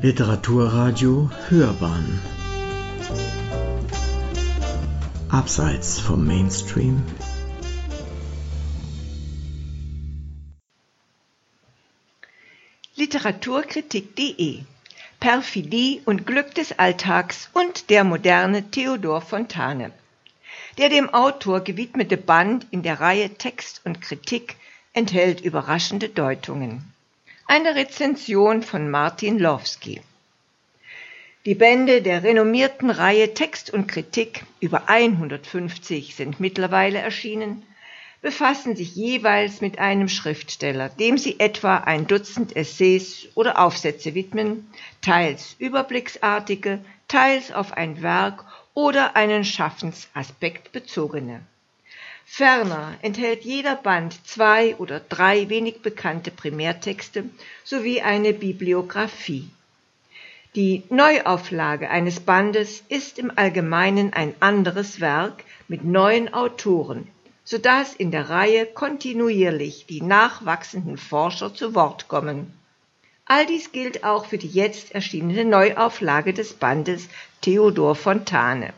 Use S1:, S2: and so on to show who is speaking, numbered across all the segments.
S1: Literaturradio Hörbahn Abseits vom Mainstream
S2: Literaturkritik.de Perfidie und Glück des Alltags und der moderne Theodor Fontane. Der dem Autor gewidmete Band in der Reihe Text und Kritik enthält überraschende Deutungen. Eine Rezension von Martin Lowski. Die Bände der renommierten Reihe Text und Kritik, über 150 sind mittlerweile erschienen, befassen sich jeweils mit einem Schriftsteller, dem sie etwa ein Dutzend Essays oder Aufsätze widmen, teils überblicksartige, teils auf ein Werk oder einen Schaffensaspekt bezogene. Ferner enthält jeder Band zwei oder drei wenig bekannte Primärtexte sowie eine Bibliographie. Die Neuauflage eines Bandes ist im Allgemeinen ein anderes Werk mit neuen Autoren, so dass in der Reihe kontinuierlich die nachwachsenden Forscher zu Wort kommen. All dies gilt auch für die jetzt erschienene Neuauflage des Bandes Theodor Fontane.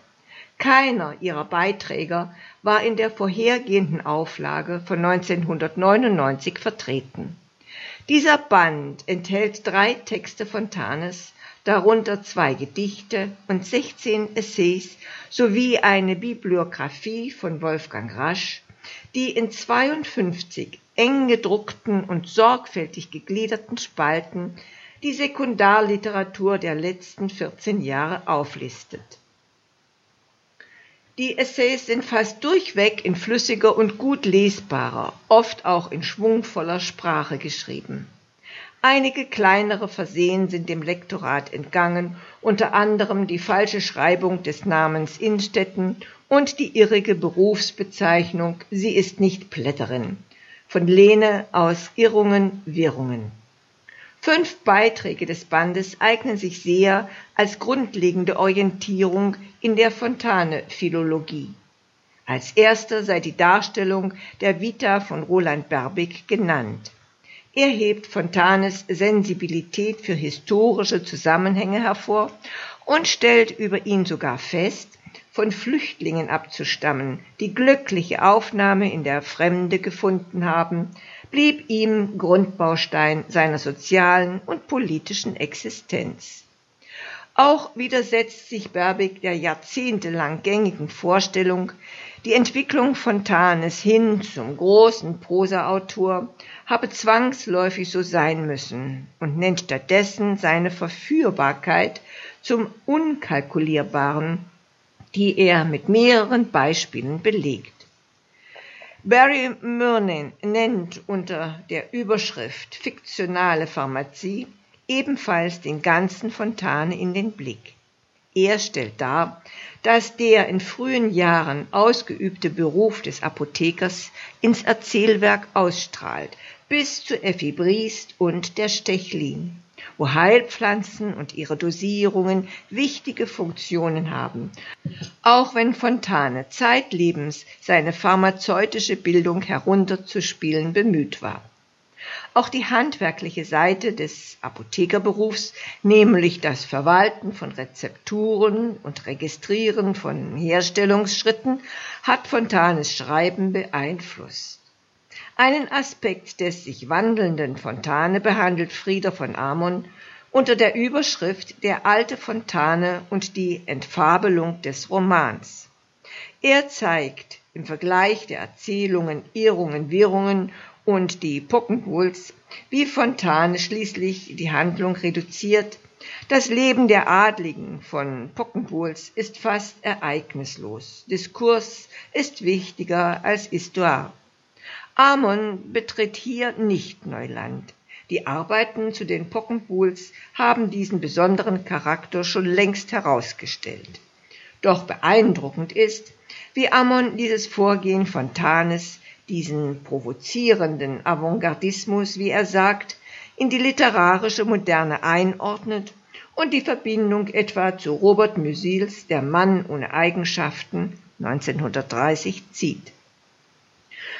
S2: Keiner ihrer Beiträger war in der vorhergehenden Auflage von 1999 vertreten. Dieser Band enthält drei Texte Fontanes, darunter zwei Gedichte und 16 Essays sowie eine Bibliographie von Wolfgang Rasch, die in 52 eng gedruckten und sorgfältig gegliederten Spalten die Sekundarliteratur der letzten 14 Jahre auflistet. Die Essays sind fast durchweg in flüssiger und gut lesbarer, oft auch in schwungvoller Sprache geschrieben. Einige kleinere Versehen sind dem Lektorat entgangen, unter anderem die falsche Schreibung des Namens Innstetten und die irrige Berufsbezeichnung Sie ist nicht Plätterin von Lene aus Irrungen, Wirrungen. Fünf Beiträge des Bandes eignen sich sehr als grundlegende Orientierung in der Fontane-Philologie. Als erster sei die Darstellung der Vita von Roland Berbig genannt. Er hebt Fontanes Sensibilität für historische Zusammenhänge hervor und stellt über ihn sogar fest, von Flüchtlingen abzustammen, die glückliche Aufnahme in der Fremde gefunden haben, blieb ihm Grundbaustein seiner sozialen und politischen Existenz. Auch widersetzt sich Berbig der jahrzehntelang gängigen Vorstellung, die Entwicklung Fontanes hin zum großen Prosaautor habe zwangsläufig so sein müssen und nennt stattdessen seine Verführbarkeit zum Unkalkulierbaren, die er mit mehreren Beispielen belegt. Barry Murnin nennt unter der Überschrift Fiktionale Pharmazie ebenfalls den ganzen Fontane in den Blick. Er stellt dar, dass der in frühen Jahren ausgeübte Beruf des Apothekers ins Erzählwerk ausstrahlt, bis zu Effi Briest und der Stechlin, wo Heilpflanzen und ihre Dosierungen wichtige Funktionen haben, auch wenn Fontane zeitlebens seine pharmazeutische Bildung herunterzuspielen bemüht war. Auch die handwerkliche Seite des Apothekerberufs, nämlich das Verwalten von Rezepturen und Registrieren von Herstellungsschritten, hat Fontanes Schreiben beeinflusst. Einen Aspekt des sich wandelnden Fontane behandelt Frieder von Amon unter der Überschrift Der alte Fontane und die Entfabelung des Romans. Er zeigt im Vergleich der Erzählungen Irrungen, Wirrungen und die Pockenwulz, wie Fontane schließlich die Handlung reduziert. Das Leben der Adligen von Pockenwulz ist fast ereignislos. Diskurs ist wichtiger als Histoire. Amon betritt hier nicht Neuland. Die Arbeiten zu den Pockenpools haben diesen besonderen Charakter schon längst herausgestellt. Doch beeindruckend ist, wie Ammon dieses Vorgehen von Thanes, diesen provozierenden Avantgardismus, wie er sagt, in die literarische Moderne einordnet und die Verbindung etwa zu Robert Musil,s Der Mann ohne Eigenschaften 1930 zieht.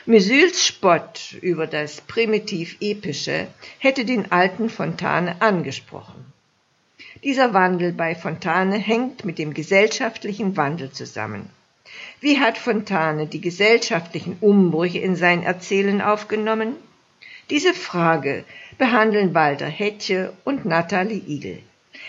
S2: Musyls Spott über das primitiv-epische hätte den alten Fontane angesprochen. Dieser Wandel bei Fontane hängt mit dem gesellschaftlichen Wandel zusammen. Wie hat Fontane die gesellschaftlichen Umbrüche in sein Erzählen aufgenommen? Diese Frage behandeln Walter Hetje und Nathalie Igel.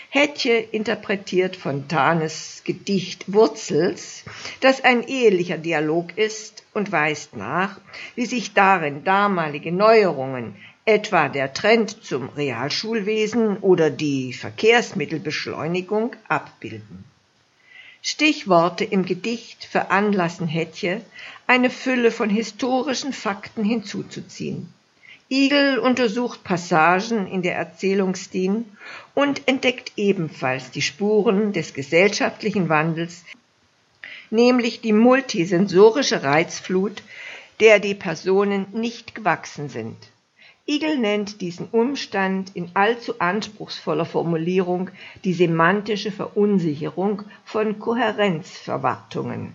S2: Hetje interpretiert Fontanes Gedicht Wurzels, das ein ehelicher Dialog ist, und weist nach, wie sich darin damalige Neuerungen, etwa der Trend zum Realschulwesen oder die Verkehrsmittelbeschleunigung, abbilden. Stichworte im Gedicht veranlassen Hetje, eine Fülle von historischen Fakten hinzuzuziehen. Igel untersucht Passagen in der Erzählungsdien und entdeckt ebenfalls die Spuren des gesellschaftlichen Wandels, nämlich die multisensorische Reizflut, der die Personen nicht gewachsen sind. Igel nennt diesen Umstand in allzu anspruchsvoller Formulierung die semantische Verunsicherung von Kohärenzverwartungen.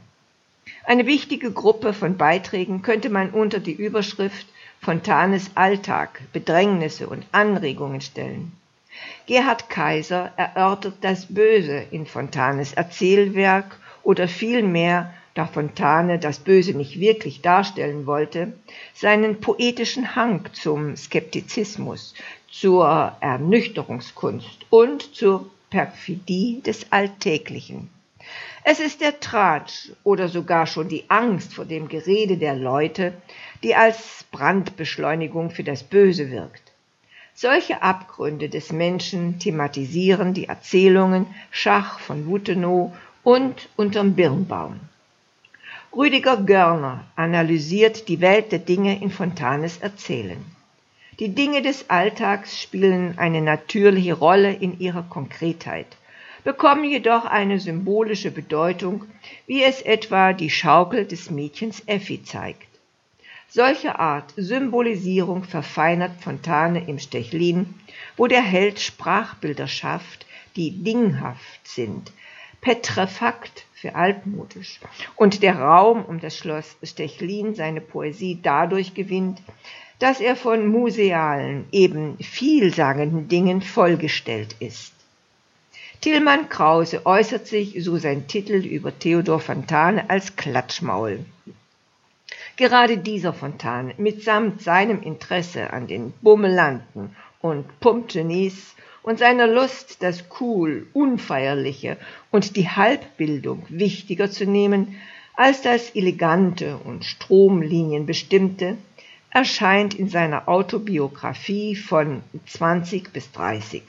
S2: Eine wichtige Gruppe von Beiträgen könnte man unter die Überschrift Fontanes Alltag, Bedrängnisse und Anregungen stellen. Gerhard Kaiser erörtert das Böse in Fontanes Erzählwerk oder vielmehr, da Fontane das Böse nicht wirklich darstellen wollte, seinen poetischen Hang zum Skeptizismus, zur Ernüchterungskunst und zur Perfidie des Alltäglichen. Es ist der Tratsch oder sogar schon die Angst vor dem Gerede der Leute, die als Brandbeschleunigung für das Böse wirkt. Solche Abgründe des Menschen thematisieren die Erzählungen Schach von Wutenow und Unterm Birnbaum. Rüdiger Görner analysiert die Welt der Dinge in Fontanes Erzählen. Die Dinge des Alltags spielen eine natürliche Rolle in ihrer Konkretheit, bekommen jedoch eine symbolische Bedeutung, wie es etwa die Schaukel des Mädchens Effi zeigt. Solche Art Symbolisierung verfeinert Fontane im Stechlin, wo der Held Sprachbilder schafft, die dinghaft sind, petrefakt für altmodisch, und der Raum um das Schloss Stechlin seine Poesie dadurch gewinnt, dass er von musealen, eben vielsagenden Dingen vollgestellt ist. Tillmann Krause äußert sich, so sein Titel über Theodor Fontane, als Klatschmaul. Gerade dieser Fontane, mitsamt seinem Interesse an den Bummelanten und Pumpgenies und seiner Lust, das Cool, Unfeierliche und die Halbbildung wichtiger zu nehmen als das Elegante und Stromlinienbestimmte, erscheint in seiner Autobiografie von 20 bis 30.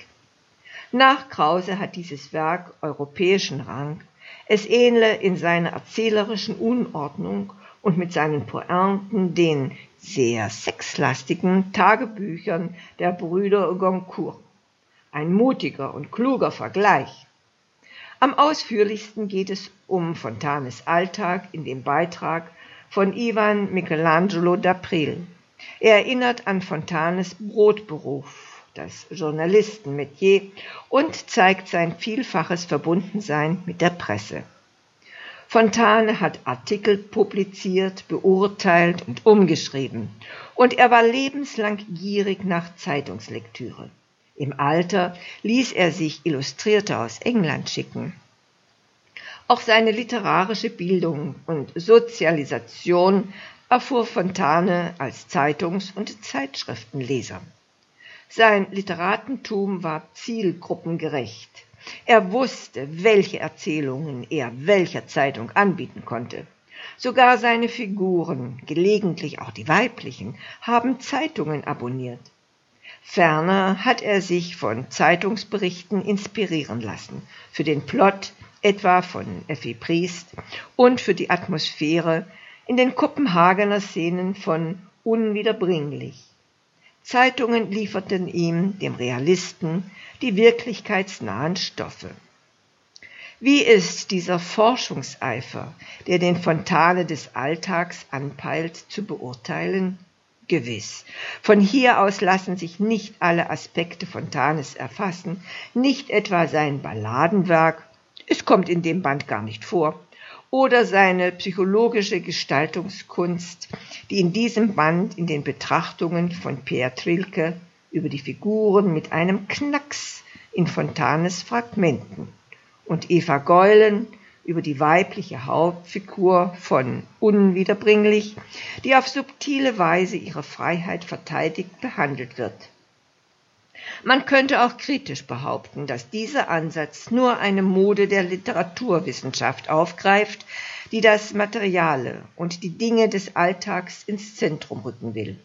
S2: Nach Krause hat dieses Werk europäischen Rang, es ähnle in seiner erzählerischen Unordnung und mit seinen Pointen den sehr sexlastigen Tagebüchern der Brüder Goncourt. Ein mutiger und kluger Vergleich. Am ausführlichsten geht es um Fontanes Alltag in dem Beitrag von Ivan Michelangelo d'April. Er erinnert an Fontanes Brotberuf, das Journalistenmetier, und zeigt sein vielfaches Verbundensein mit der Presse. Fontane hat Artikel publiziert, beurteilt und umgeschrieben, und er war lebenslang gierig nach Zeitungslektüre. Im Alter ließ er sich Illustrierte aus England schicken. Auch seine literarische Bildung und Sozialisation erfuhr Fontane als Zeitungs- und Zeitschriftenleser. Sein Literatentum war zielgruppengerecht. Er wusste, welche Erzählungen er welcher Zeitung anbieten konnte. Sogar seine Figuren, gelegentlich auch die weiblichen, haben Zeitungen abonniert. Ferner hat er sich von Zeitungsberichten inspirieren lassen, für den Plot etwa von Effi Priest und für die Atmosphäre in den Kopenhagener Szenen von Unwiederbringlich. Zeitungen lieferten ihm, dem Realisten, die wirklichkeitsnahen Stoffe. Wie ist dieser Forschungseifer, der den Fontane des Alltags anpeilt, zu beurteilen? Gewiss. Von hier aus lassen sich nicht alle Aspekte Fontanes erfassen, nicht etwa sein Balladenwerk, es kommt in dem Band gar nicht vor, oder seine psychologische Gestaltungskunst, die in diesem Band in den Betrachtungen von Peer Trilke über die Figuren mit einem Knacks in Fontanes Fragmenten und Eva Geulen über die weibliche Hauptfigur von Unwiederbringlich, die auf subtile Weise ihre Freiheit verteidigt behandelt wird. Man könnte auch kritisch behaupten, dass dieser Ansatz nur eine Mode der Literaturwissenschaft aufgreift, die das Materiale und die Dinge des Alltags ins Zentrum rücken will.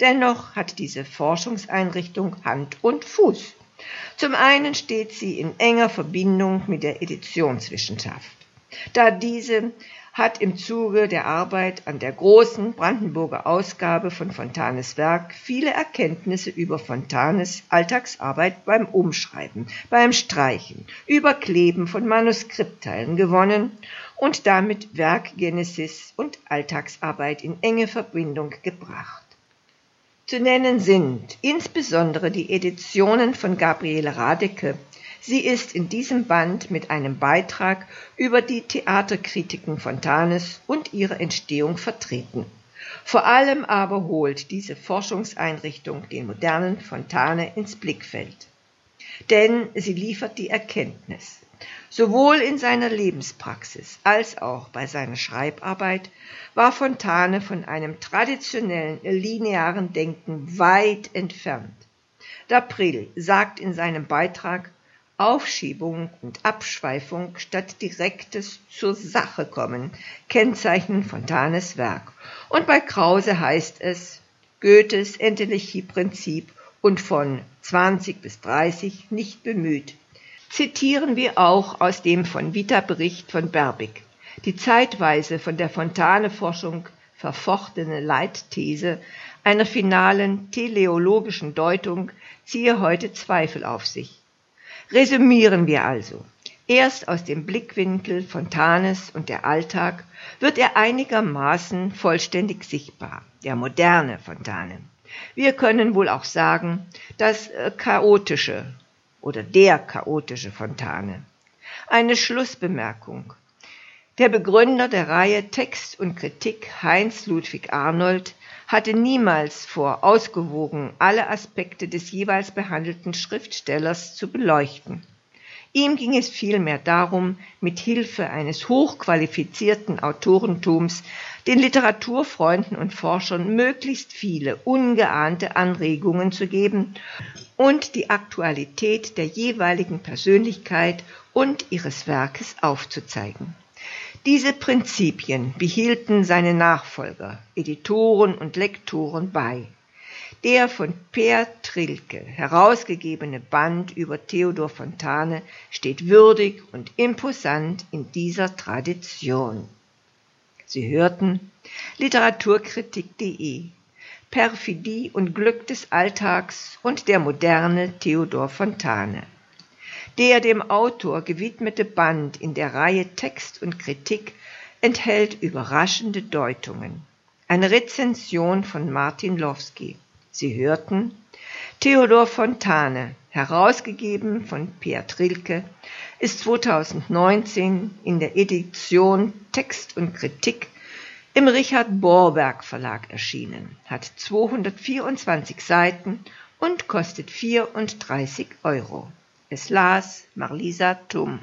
S2: Dennoch hat diese Forschungseinrichtung Hand und Fuß. Zum einen steht sie in enger Verbindung mit der Editionswissenschaft, da diese hat im Zuge der Arbeit an der großen Brandenburger Ausgabe von Fontanes Werk viele Erkenntnisse über Fontanes Alltagsarbeit beim Umschreiben, beim Streichen, Überkleben von Manuskriptteilen gewonnen und damit Werkgenesis und Alltagsarbeit in enge Verbindung gebracht. Zu nennen sind insbesondere die Editionen von Gabriele Radecke. Sie ist in diesem Band mit einem Beitrag über die Theaterkritiken Fontanes und ihre Entstehung vertreten. Vor allem aber holt diese Forschungseinrichtung den modernen Fontane ins Blickfeld. Denn sie liefert die Erkenntnis, Sowohl in seiner Lebenspraxis als auch bei seiner Schreibarbeit war Fontane von einem traditionellen linearen Denken weit entfernt. D'April sagt in seinem Beitrag Aufschiebung und Abschweifung statt direktes zur Sache kommen kennzeichnen Fontanes Werk. Und bei Krause heißt es Goethes Entelechie-Prinzip und von 20 bis 30 nicht bemüht, zitieren wir auch aus dem von Vita Bericht von Berbig. Die zeitweise von der Fontane-Forschung verfochtene Leitthese einer finalen teleologischen Deutung ziehe heute Zweifel auf sich. Resümieren wir also. Erst aus dem Blickwinkel Fontanes und der Alltag wird er einigermaßen vollständig sichtbar, der moderne Fontane. Wir können wohl auch sagen, das äh, chaotische oder der chaotische Fontane. Eine Schlussbemerkung. Der Begründer der Reihe Text und Kritik, Heinz Ludwig Arnold, hatte niemals vor, ausgewogen alle Aspekte des jeweils behandelten Schriftstellers zu beleuchten. Ihm ging es vielmehr darum, mit Hilfe eines hochqualifizierten Autorentums den Literaturfreunden und Forschern möglichst viele ungeahnte Anregungen zu geben und die Aktualität der jeweiligen Persönlichkeit und ihres Werkes aufzuzeigen. Diese Prinzipien behielten seine Nachfolger, Editoren und Lektoren bei. Der von Peer Trilke herausgegebene Band über Theodor Fontane steht würdig und imposant in dieser Tradition. Sie hörten Literaturkritik.de Perfidie und Glück des Alltags und der moderne Theodor Fontane. Der dem Autor gewidmete Band in der Reihe Text und Kritik enthält überraschende Deutungen. Eine Rezension von Martin Lowski. Sie hörten Theodor Fontane, herausgegeben von Pierre Trilke, ist 2019 in der Edition Text und Kritik im Richard Borberg Verlag erschienen, hat 224 Seiten und kostet 34 Euro. Es las Marlisa Tum.